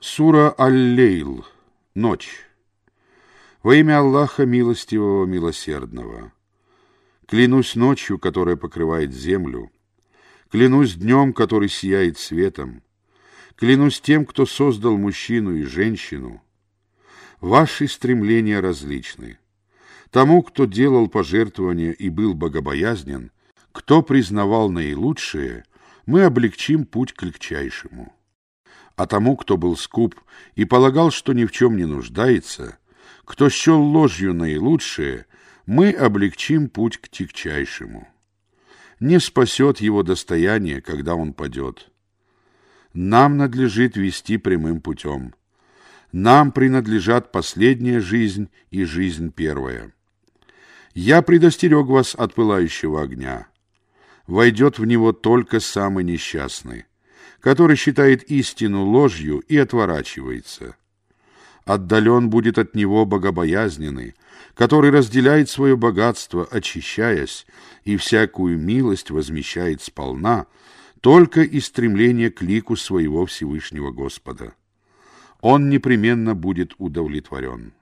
Сура Аль-Лейл. Ночь. Во имя Аллаха Милостивого, Милосердного. Клянусь ночью, которая покрывает землю. Клянусь днем, который сияет светом. Клянусь тем, кто создал мужчину и женщину. Ваши стремления различны. Тому, кто делал пожертвования и был богобоязнен, кто признавал наилучшее, мы облегчим путь к легчайшему а тому, кто был скуп и полагал, что ни в чем не нуждается, кто счел ложью наилучшее, мы облегчим путь к тягчайшему. Не спасет его достояние, когда он падет. Нам надлежит вести прямым путем. Нам принадлежат последняя жизнь и жизнь первая. Я предостерег вас от пылающего огня. Войдет в него только самый несчастный который считает истину ложью и отворачивается. Отдален будет от него богобоязненный, который разделяет свое богатство, очищаясь, и всякую милость возмещает сполна, только из стремления к лику своего Всевышнего Господа. Он непременно будет удовлетворен.